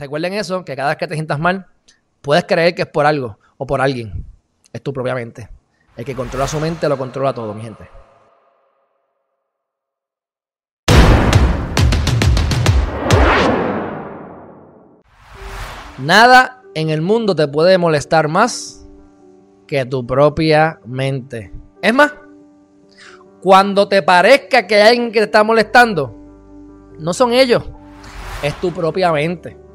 Recuerden eso, que cada vez que te sientas mal, puedes creer que es por algo o por alguien. Es tu propia mente. El que controla su mente lo controla todo, mi gente. Nada en el mundo te puede molestar más que tu propia mente. Es más, cuando te parezca que hay alguien que te está molestando, no son ellos, es tu propia mente.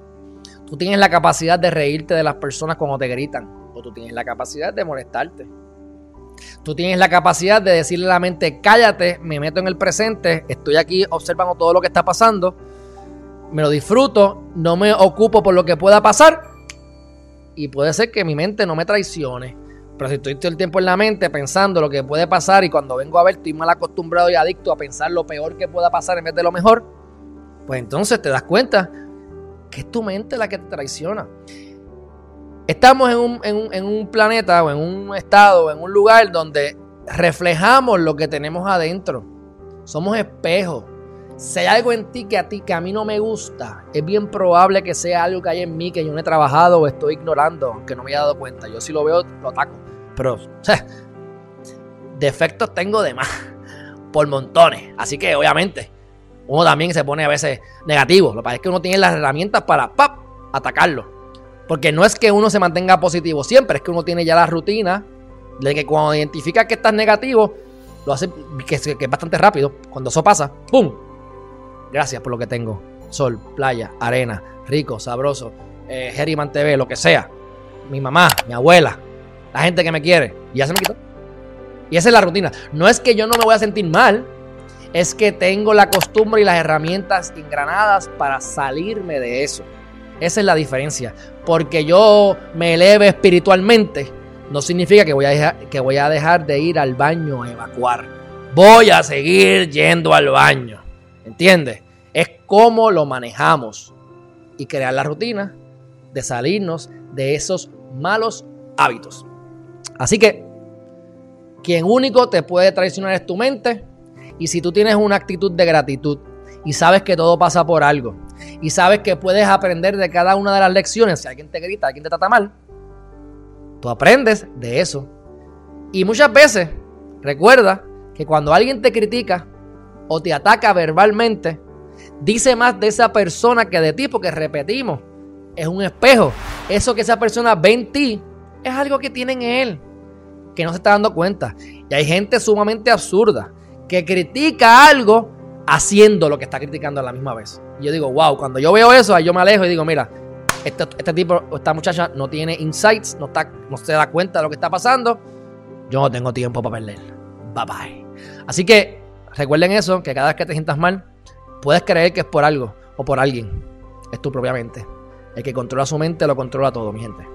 Tú tienes la capacidad de reírte de las personas cuando te gritan, o tú tienes la capacidad de molestarte. Tú tienes la capacidad de decirle a la mente, cállate, me meto en el presente, estoy aquí observando todo lo que está pasando me lo disfruto, no me ocupo por lo que pueda pasar y puede ser que mi mente no me traicione. Pero si estoy todo el tiempo en la mente pensando lo que puede pasar y cuando vengo a ver estoy mal acostumbrado y adicto a pensar lo peor que pueda pasar en vez de lo mejor, pues entonces te das cuenta que es tu mente la que te traiciona. Estamos en un, en un, en un planeta o en un estado o en un lugar donde reflejamos lo que tenemos adentro. Somos espejos. Si hay algo en ti que a ti, que a mí no me gusta, es bien probable que sea algo que hay en mí que yo no he trabajado o estoy ignorando, aunque no me haya dado cuenta. Yo si lo veo, lo ataco. Pero, o sea, defectos tengo de más, por montones. Así que, obviamente, uno también se pone a veces negativo. Lo que pasa es que uno tiene las herramientas para ¡pap! atacarlo. Porque no es que uno se mantenga positivo siempre, es que uno tiene ya la rutina de que cuando identifica que estás negativo, lo hace que, que es bastante rápido. Cuando eso pasa, ¡pum! Gracias por lo que tengo. Sol, playa, arena, rico, sabroso, eh, TV, lo que sea. Mi mamá, mi abuela, la gente que me quiere. Y ya se me quitó. Y esa es la rutina. No es que yo no me voy a sentir mal, es que tengo la costumbre y las herramientas engranadas para salirme de eso. Esa es la diferencia. Porque yo me eleve espiritualmente, no significa que voy a dejar, que voy a dejar de ir al baño a evacuar. Voy a seguir yendo al baño. ¿Entiendes? Es cómo lo manejamos y crear la rutina de salirnos de esos malos hábitos. Así que, quien único te puede traicionar es tu mente. Y si tú tienes una actitud de gratitud y sabes que todo pasa por algo y sabes que puedes aprender de cada una de las lecciones, si alguien te grita, alguien te trata mal, tú aprendes de eso. Y muchas veces, recuerda que cuando alguien te critica, o te ataca verbalmente, dice más de esa persona que de ti, porque repetimos, es un espejo. Eso que esa persona ve en ti es algo que tiene en él, que no se está dando cuenta. Y hay gente sumamente absurda que critica algo haciendo lo que está criticando a la misma vez. Y yo digo, wow, cuando yo veo eso, yo me alejo y digo, mira, este, este tipo, esta muchacha no tiene insights, no, está, no se da cuenta de lo que está pasando. Yo no tengo tiempo para perder. Bye bye. Así que Recuerden eso, que cada vez que te sientas mal, puedes creer que es por algo o por alguien. Es tu propia mente. El que controla su mente lo controla todo, mi gente.